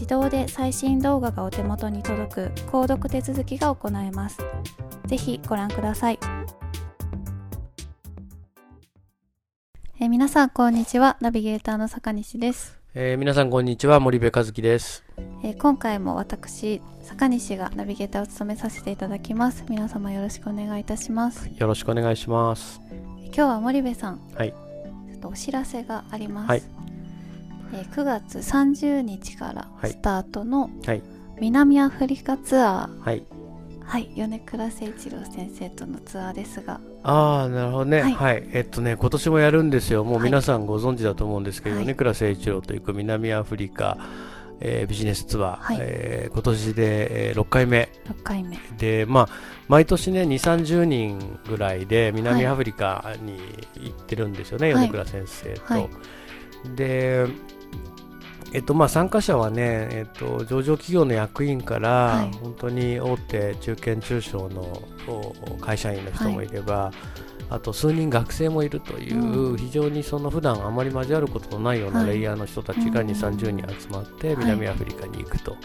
自動で最新動画がお手元に届く購読手続きが行えます。ぜひご覧ください。えー、皆さんこんにちは。ナビゲーターの坂西です。えー、皆さんこんにちは。森部和樹です。えー、今回も私坂西がナビゲーターを務めさせていただきます。皆様よろしくお願いいたします。よろしくお願いします。今日は森部さん、はい、ちょっとお知らせがあります。はいえー、9月30日からスタートの南アフリカツアー、はい、はい、米倉誠一郎先生とのツアーですが。ああなるほどね、はい、はい、えっとね今年もやるんですよ。もう皆さんご存知だと思うんですけど、はい、米倉誠一郎と行く南アフリカえー、ビジネスツアー、はい、えー、今年で、えー、6回目。6回目。でまあ毎年ね2 3 0人ぐらいで南アフリカに行ってるんですよね、はい、米倉先生と、はい、でえっとまあ、参加者はね、えっと、上場企業の役員から、はい、本当に大手中堅中小の会社員の人もいれば、はい、あと数人学生もいるという、うん、非常にその普段あまり交わることのないようなレイヤーの人たちが2、はい、30人集まって南アフリカに行くと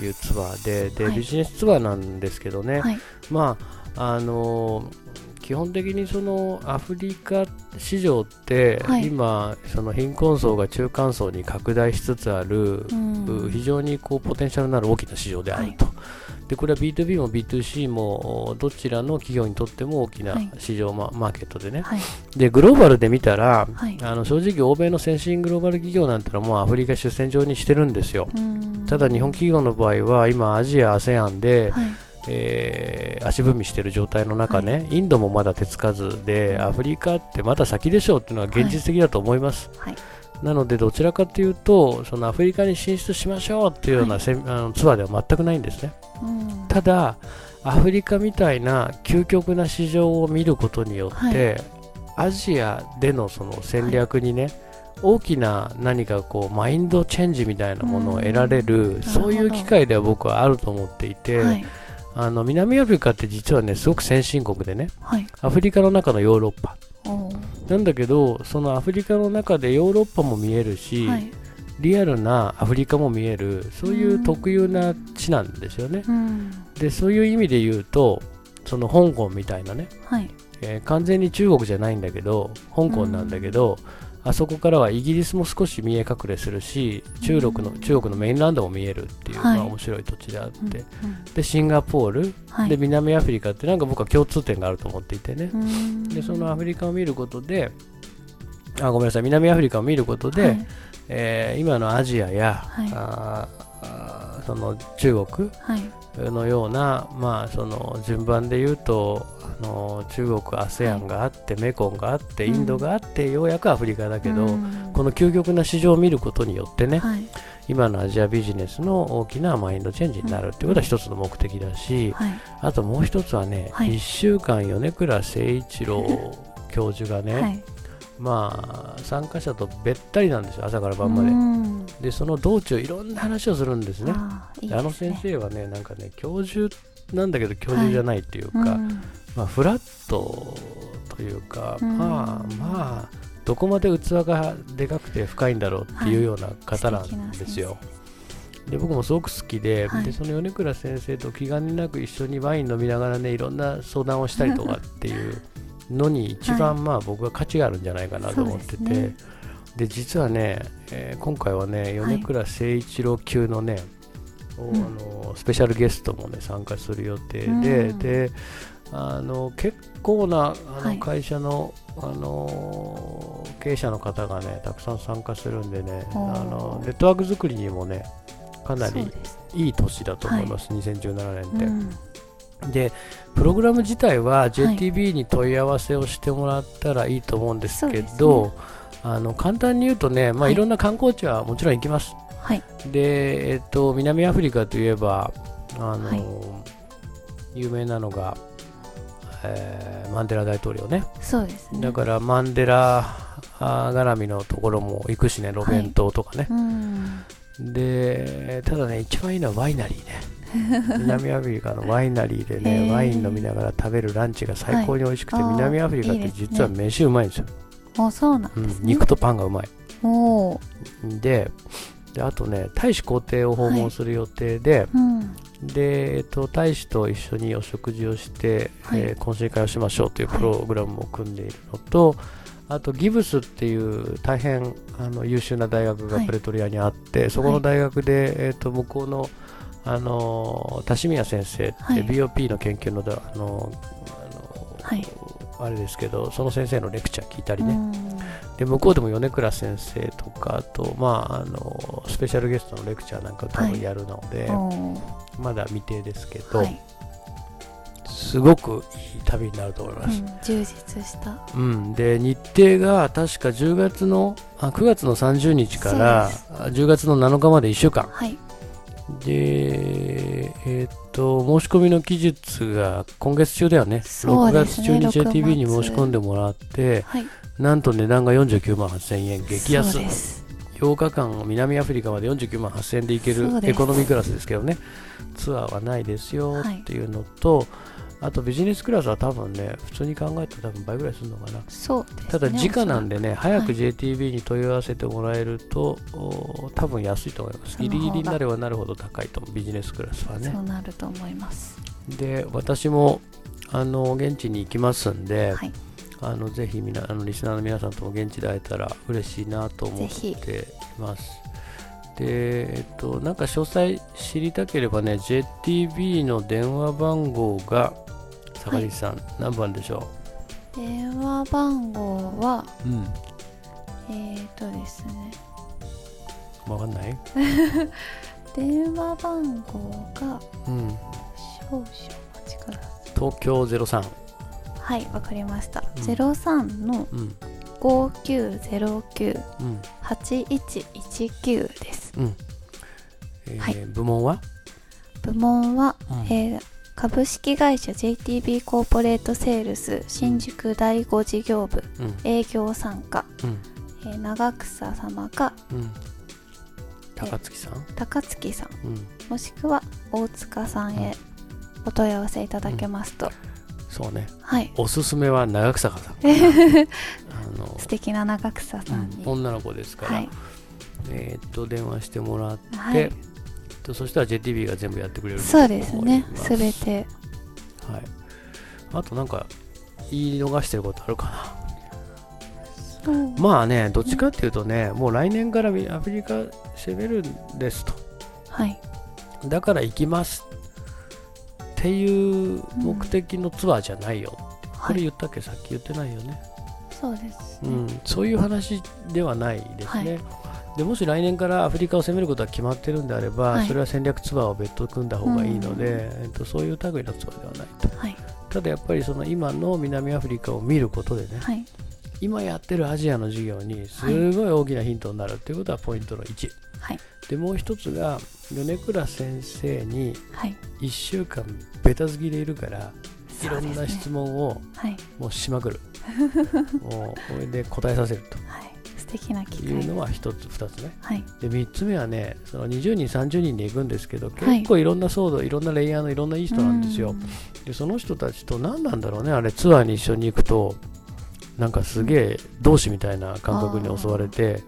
いうツアーでで、ビジネスツアーなんですけどね、まああのー基本的にそのアフリカ市場って、はい、今その貧困層が中間層に拡大しつつある、うん、非常にこうポテンシャルのある大きな市場であると、はい、でこれは B2B も B2C もどちらの企業にとっても大きな市場、はい、マーケットでね、はい、でグローバルで見たら、あの正直欧米の先進グローバル企業なんてのはもうアフリカ出戦場にしてるんですよ、ただ日本企業の場合は今アジア ASEAN で、えー、足踏みしている状態の中ね、はい、インドもまだ手つかずで、アフリカってまだ先でしょうっていうのは現実的だと思います。はい。はい、なので、どちらかというと、そのアフリカに進出しましょうっていうような、あのツアーでは全くないんですね。うん、ただ、アフリカみたいな究極な市場を見ることによって、アジアでのその戦略にね、大きな何かこうマインドチェンジみたいなものを得られる、そういう機会では僕はあると思っていて、はいあの南アフリカって実はねすごく先進国でね、はい、アフリカの中のヨーロッパ。なんだけどそのアフリカの中でヨーロッパも見えるし、はい、リアルなアフリカも見えるそういう特有な地なんですよね、うん、でそういう意味で言うとその香港みたいなね、はい。えー、完全に中国じゃないんだけど香港なんだけど、うんあそこからはイギリスも少し見え隠れするし中国の中国のメインランドも見えるっていう、はい、まあ、面白い土地であって、うんうん、でシンガポール、はい、で南アフリカってなんか僕は共通点があると思っていてね。でそのアフリカを見ることであごめんなさい南アフリカを見ることで、はい、えー、今のアジアや、はい、あその中国、はい。のような、まあ、その順番で言うとあの中国 ASEAN があって、メコンがあってインドがあって、ようやくアフリカだけど、うん。この究極な市場を見ることによってね、はい。今のアジアビジネスの大きなマインドチェンジになるっていうことは一つの目的だし、はい。あともう一つはね、はい。1週間米倉誠一郎教授がね、はいまあ参加者とべったりなんですよ朝から晩まで、うん。でその道中いろんな話をするんですね。あーいいであの先生はねなんかね教授なんだけど教授じゃないっていうか、うんまあ、フラットというか、うん。まあまあどこまで器がでかくて深いんだろうっていうような方なんですよ。で僕もすごく好きで,、はい。でその米倉先生と気兼ねなく一緒にワイン飲みながらねいろんな相談をしたりとかっていうのに一番まあ僕は価値があるんじゃないかなと思ってて、そうですねで実はね、えー今回はねはい。米倉誠一郎級のね、おうん。あのスペシャルゲストもね参加する予定で、うん。であの結構なあはい。の会社の、あの経営者の方がねたくさん参加するんでねあのネットワーク作りにもねかなりいい年だと思います、2017年って。うんでプログラム自体は JTB に問い合わせをしてもらったらいいと思うんですけそうど、あの簡単に言うとね、まあ、はいいろんな観光地はもちろん行きます。はいで、えっと、南アフリカといえば、あのはい有名なのが、えーマンデラ大統領ね。そうですねだからマンデラ絡みのところも行くしね、路弁島とかね。うんで、ただね、一番いいのはワイナリーね。南アフリカのワイナリーでへね、ー。ワイン飲みながら食べるランチが最高に美味しくて、はい。南アフリカって実は飯うまいんですよ。あそうなんうんですね。肉とパンがうまい。おおで、であとね、大使公邸を訪問する予定で、うん。で、えっと、大使と一緒にお食事をして、はい。えー懇親会をしましょうというはいプログラムを組んでいるのと、あとギブスっていう大変あの優秀な大学がはい。プレトリアにあって、そこの大学で、えっと向こうのあの田島宮先生って、はい。BOP の研究のだあのあの、はい。あれですけどその先生のレクチャー聞いたりね、うん。で向こうでも米倉先生とかあと、まあ、あのスペシャルゲストのレクチャーなんかを多分やるので、おー。まだ未定ですけど、はい。すごくいい旅になると思います。うん充実した。うん。で日程が確か10月のあ9月の30日からそうあ10月の7日まで1週間。はいで、えーっと申し込みの期日が今月中だよね。そう6ですね月中に6 JTB に月申し込んでもらってはい。なんと値段が49万8000円。激安。そうです。8日間南アフリカまで49万8000円で行けるエコノミークラスですけどね。ツアーはないですよはいっていうのと、あとビジネスクラスは多分ね普通に考えたら多分倍ぐらいするのかな。そうですね。ただ時価なんでね早くはい JTB に問い合わせてもらえると、お多分安いと思います。ギリギリになればなるほど高いと思うビジネスクラスはそねうなると思います。で私もあの現地に行きますんで、はい。あのぜひみなあのリスナーの皆さんとも現地で会えたら嬉しいなと思っています。で、えっと、なんか詳細知りたければね、JTB の電話番号が、坂西さん、何番でしょ電話番号はううん。えーとですねわかんない？電話番号がうん。少々お待ちください東京03。はいわかりました、うん03のうん。5909うん。8119ですうん。えーはい部門は、部門は、うんえー株式会社 JTB コーポレートセールス新宿第5事業部うん。営業参加、うん。えー長草様かうん。高槻さん？高槻さんうん。もしくは大塚さんへお問い合わせいただけますと、そうね。はいおすすめは長草さん。あの素敵な長草さんに、うん女の子ですから、はいえーっと電話してもらって、はいとそしたら JTB が全部やってくれるそうですね。すす。べて。はい、あとなんか言い逃してることあるかな。まあねどっちかっていうとねもう来年からアフリカ攻めるんですと。はい。だから行きますっていう目的のツアーじゃないよ、こはいれ言ったっけ？さっき言ってないよね、そうですね、うん、そういう話ではないですね、はいでもし来年からアフリカを攻めることが決まってるんであれば、はい。それは戦略ツアーを別途組んだ方がいいので、えっと、そういう類のツアーではないと。はい。ただやっぱりその今の南アフリカを見ることでね、はい。今やってるアジアの事業にすごい大きなヒントになるということはポイントの1、はい。でもう一つが米倉先生にはい。1週間ベタ好きでいるからいろんな質問をはい。もうしまくる。もうこれで答えさせるはい素敵な機という会のは一つ二つね。はい。で3つ目はねその20人30人で行くんですけどはい。結構いろんな騒動、い、ろんなレイヤーのいろんないい人なんですよ。でその人たちと何なんだろうねあれツアーに一緒に行くとなんかすげえ同志みたいな感覚に襲われて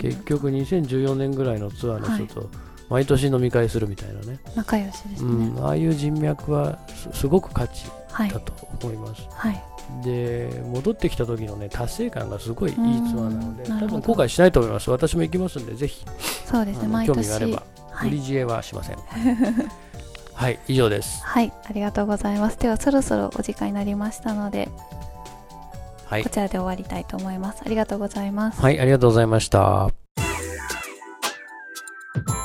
結局2014年ぐらいのツアーの人と毎年飲み会するみたいなね、仲良しですうねん、ああいう人脈はすすごく価値はいだと思います、はい。で戻ってきた時のね達成感がすごいいいツアーなので多分後悔しないと思います。私も行きますんでぜひそうですね毎年。味があればはい。売り知恵はしません。はい以上です。はい。ありがとうございます。ではそろそろお時間になりましたのではい。こちらで終わりたいと思います。ありがとうございます。はいありがとうございました。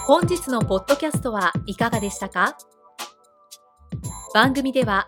本日のポッドキャストはいかがでしたか？番組では